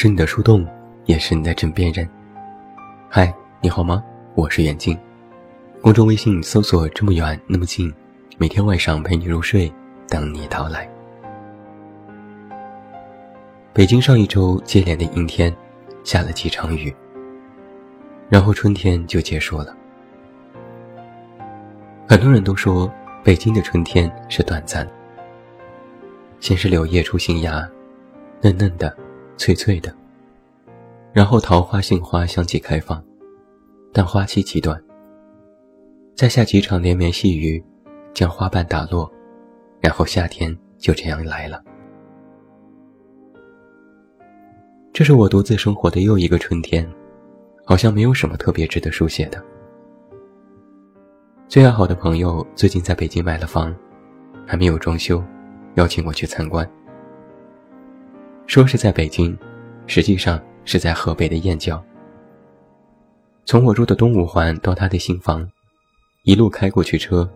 是你的树洞，也是你的枕边人。嗨，你好吗？我是远近。公众微信搜索“这么远那么近”，每天晚上陪你入睡，等你到来。北京上一周接连的阴天，下了几场雨，然后春天就结束了。很多人都说北京的春天是短暂，先是柳叶出新芽，嫩嫩的。脆脆的，然后桃花、杏花相继开放，但花期极短。再下几场连绵细雨，将花瓣打落，然后夏天就这样来了。这是我独自生活的又一个春天，好像没有什么特别值得书写的。最要好的朋友最近在北京买了房，还没有装修，邀请我去参观。说是在北京，实际上是在河北的燕郊。从我住的东五环到他的新房，一路开过去车，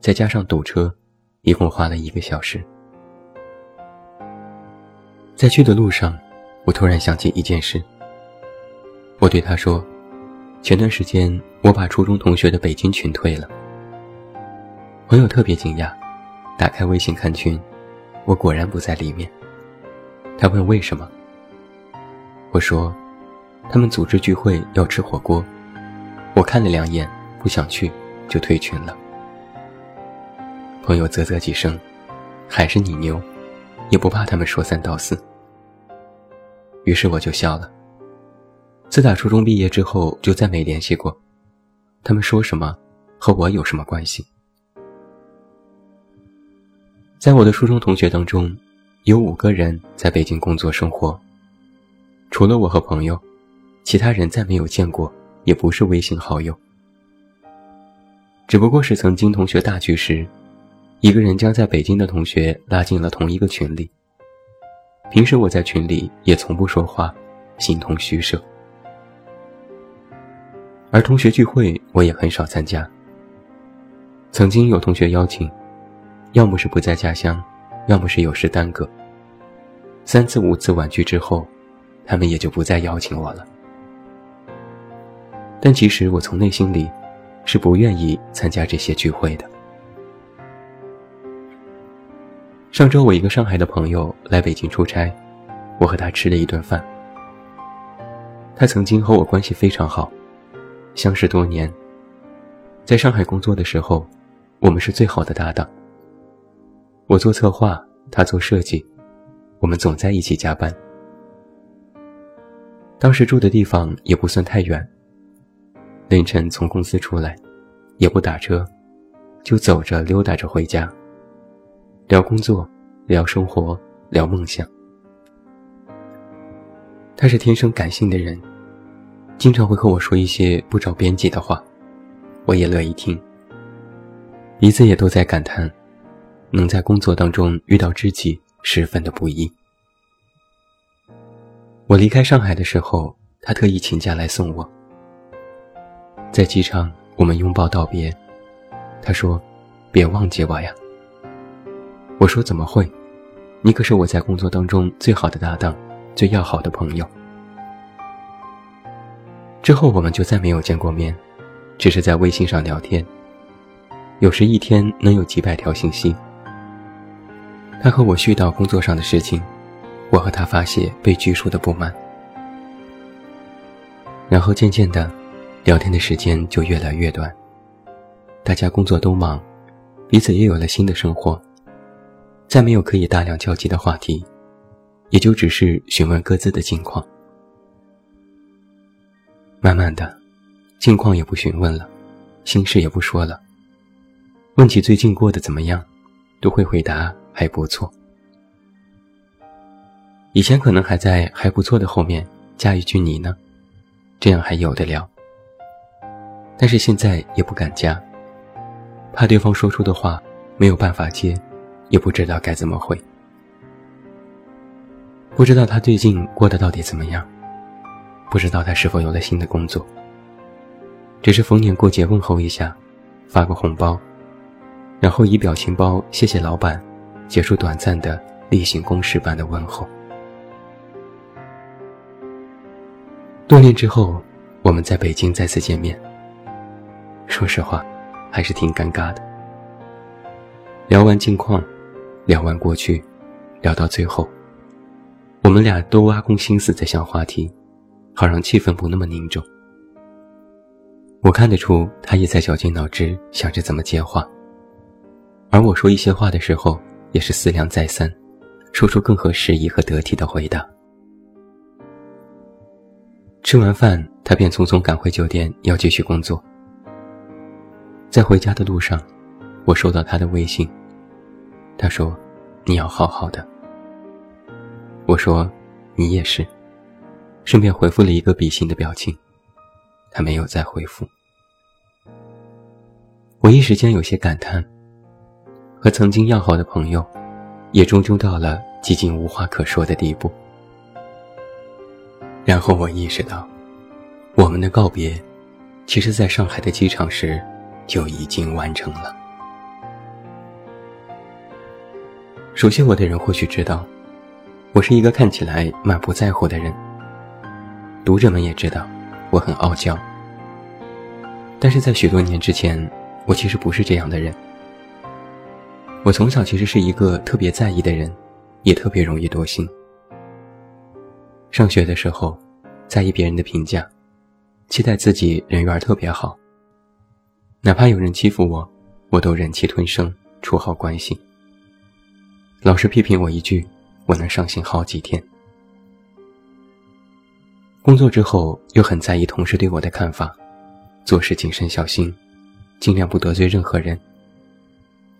再加上堵车，一共花了一个小时。在去的路上，我突然想起一件事。我对他说：“前段时间我把初中同学的北京群退了。”朋友特别惊讶，打开微信看群，我果然不在里面。他问为什么？我说，他们组织聚会要吃火锅，我看了两眼，不想去，就退群了。朋友啧啧几声，还是你牛，也不怕他们说三道四。于是我就笑了。自打初中毕业之后，就再没联系过。他们说什么，和我有什么关系？在我的初中同学当中。有五个人在北京工作生活，除了我和朋友，其他人再没有见过，也不是微信好友。只不过是曾经同学大聚时，一个人将在北京的同学拉进了同一个群里。平时我在群里也从不说话，形同虚设。而同学聚会我也很少参加。曾经有同学邀请，要么是不在家乡。要么是有事耽搁，三次五次婉拒之后，他们也就不再邀请我了。但其实我从内心里是不愿意参加这些聚会的。上周我一个上海的朋友来北京出差，我和他吃了一顿饭。他曾经和我关系非常好，相识多年，在上海工作的时候，我们是最好的搭档。我做策划，他做设计，我们总在一起加班。当时住的地方也不算太远，凌晨从公司出来，也不打车，就走着溜达着回家。聊工作，聊生活，聊梦想。他是天生感性的人，经常会和我说一些不着边际的话，我也乐意听。彼此也都在感叹。能在工作当中遇到知己，十分的不易。我离开上海的时候，他特意请假来送我。在机场，我们拥抱道别。他说：“别忘记我呀。”我说：“怎么会？你可是我在工作当中最好的搭档，最要好的朋友。”之后我们就再没有见过面，只是在微信上聊天。有时一天能有几百条信息。他和我絮叨工作上的事情，我和他发泄被拘束的不满，然后渐渐的，聊天的时间就越来越短。大家工作都忙，彼此也有了新的生活，再没有可以大量交集的话题，也就只是询问各自的近况。慢慢的，近况也不询问了，心事也不说了，问起最近过得怎么样，都会回答。还不错。以前可能还在“还不错”的后面加一句“你呢”，这样还有的聊。但是现在也不敢加，怕对方说出的话没有办法接，也不知道该怎么回。不知道他最近过得到底怎么样，不知道他是否有了新的工作。只是逢年过节问候一下，发个红包，然后以表情包谢谢老板。结束短暂的例行公事般的问候。多年之后，我们在北京再次见面。说实话，还是挺尴尬的。聊完近况，聊完过去，聊到最后，我们俩都挖空心思在想话题，好让气氛不那么凝重。我看得出，他也在绞尽脑汁想着怎么接话。而我说一些话的时候，也是思量再三，说出更合时宜和得体的回答。吃完饭，他便匆匆赶回酒店，要继续工作。在回家的路上，我收到他的微信，他说：“你要好好的。”我说：“你也是。”顺便回复了一个比心的表情。他没有再回复。我一时间有些感叹，和曾经要好的朋友，也终究到了几近无话可说的地步。然后我意识到，我们的告别，其实在上海的机场时就已经完成了。熟悉我的人或许知道，我是一个看起来满不在乎的人。读者们也知道。我很傲娇，但是在许多年之前，我其实不是这样的人。我从小其实是一个特别在意的人，也特别容易多心。上学的时候，在意别人的评价，期待自己人缘特别好。哪怕有人欺负我，我都忍气吞声，处好关系。老师批评我一句，我能伤心好几天。工作之后，又很在意同事对我的看法，做事谨慎小心，尽量不得罪任何人。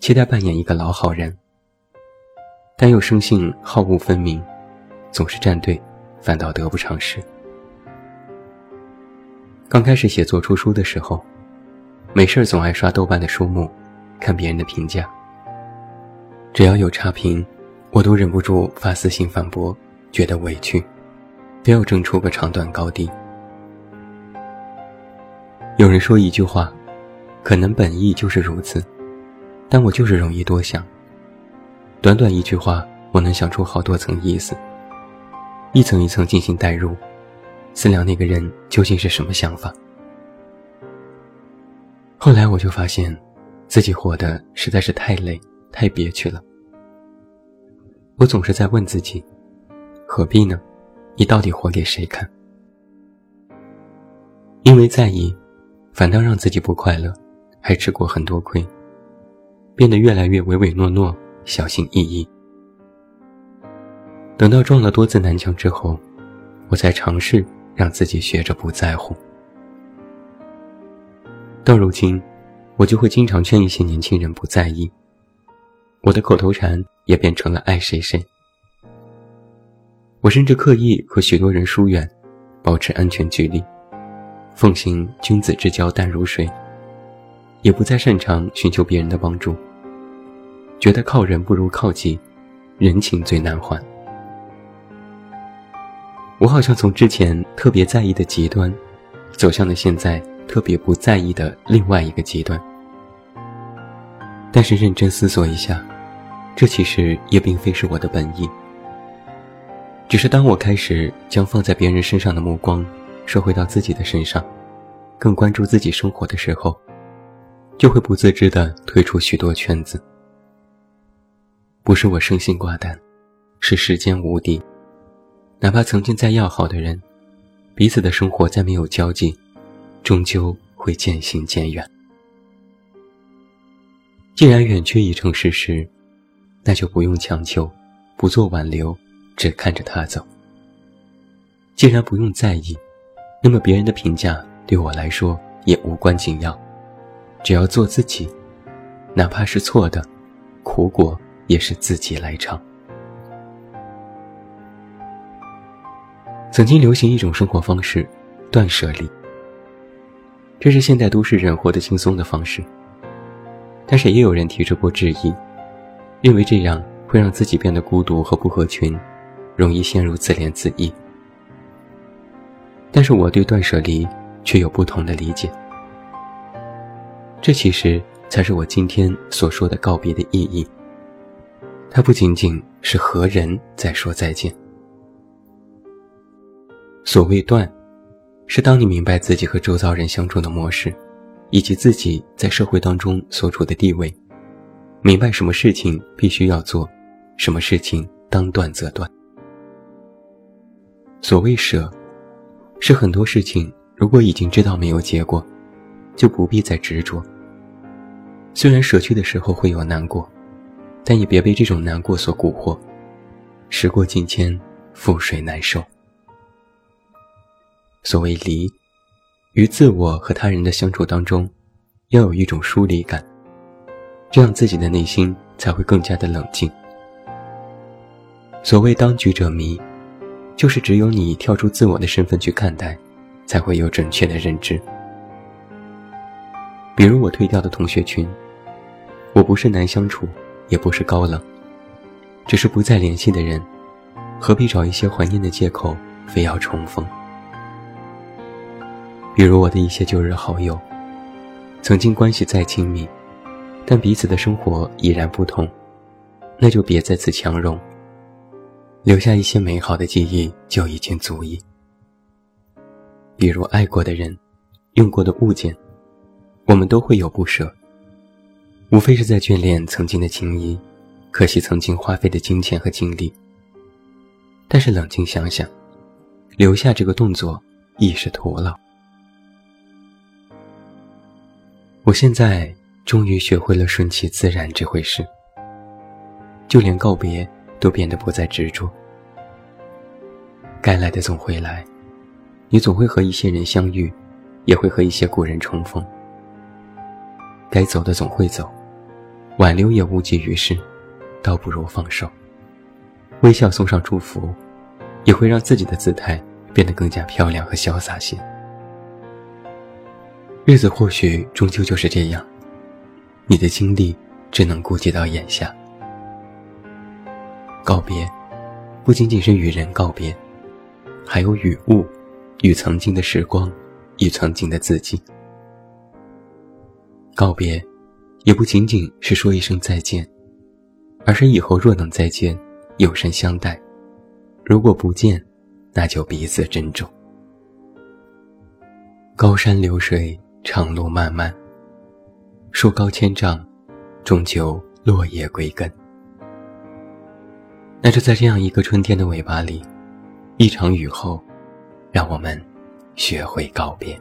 期待扮演一个老好人，但又生性好恶分明，总是站队，反倒得不偿失。刚开始写作出书的时候，没事总爱刷豆瓣的书目，看别人的评价。只要有差评，我都忍不住发私信反驳，觉得委屈。非要争出个长短高低。有人说一句话，可能本意就是如此，但我就是容易多想。短短一句话，我能想出好多层意思，一层一层进行代入，思量那个人究竟是什么想法。后来我就发现，自己活得实在是太累、太憋屈了。我总是在问自己，何必呢？你到底活给谁看？因为在意，反倒让自己不快乐，还吃过很多亏，变得越来越唯唯诺诺、小心翼翼。等到撞了多次南墙之后，我才尝试让自己学着不在乎。到如今，我就会经常劝一些年轻人不在意。我的口头禅也变成了“爱谁谁”。我甚至刻意和许多人疏远，保持安全距离，奉行君子之交淡如水，也不再擅长寻求别人的帮助。觉得靠人不如靠己，人情最难还。我好像从之前特别在意的极端，走向了现在特别不在意的另外一个极端。但是认真思索一下，这其实也并非是我的本意。只是当我开始将放在别人身上的目光收回到自己的身上，更关注自己生活的时候，就会不自知地退出许多圈子。不是我生性寡淡，是时间无敌。哪怕曾经再要好的人，彼此的生活再没有交集，终究会渐行渐远。既然远去已成事实，那就不用强求，不做挽留。只看着他走。既然不用在意，那么别人的评价对我来说也无关紧要。只要做自己，哪怕是错的，苦果也是自己来唱。曾经流行一种生活方式，断舍离。这是现代都市人活得轻松的方式。但是也有人提出过质疑，认为这样会让自己变得孤独和不合群。容易陷入自怜自艾，但是我对断舍离却有不同的理解。这其实才是我今天所说的告别的意义。它不仅仅是和人在说再见。所谓断，是当你明白自己和周遭人相处的模式，以及自己在社会当中所处的地位，明白什么事情必须要做，什么事情当断则断。所谓舍，是很多事情如果已经知道没有结果，就不必再执着。虽然舍去的时候会有难过，但也别被这种难过所蛊惑。时过境迁，覆水难收。所谓离，与自我和他人的相处当中，要有一种疏离感，这样自己的内心才会更加的冷静。所谓当局者迷，就是只有你跳出自我的身份去看待，才会有准确的认知。比如我退掉的同学群，我不是难相处，也不是高冷，只是不再联系的人，何必找一些怀念的借口，非要重逢？比如我的一些旧日好友，曾经关系再亲密，但彼此的生活已然不同，那就别再次强融。留下一些美好的记忆就已经足矣。比如爱过的人，用过的物件，我们都会有不舍，无非是在眷恋曾经的情谊，可惜曾经花费的金钱和精力。但是冷静想想，留下这个动作亦是徒劳。我现在终于学会了顺其自然这回事，就连告别都变得不再执着。该来的总会来，你总会和一些人相遇，也会和一些故人重逢。该走的总会走，挽留也无济于事，倒不如放手，微笑送上祝福，也会让自己的姿态变得更加漂亮和潇洒些。日子或许终究就是这样，你的精力只能顾及到眼下。告别，不仅仅是与人告别，还有与物，与曾经的时光，与曾经的自己。告别，也不仅仅是说一声再见，而是以后若能再见，有声相待；如果不见，那就彼此珍重。高山流水。长路漫漫，树高千丈，终究落叶归根。那就在这样一个春天的尾巴里，一场雨后，让我们学会告别。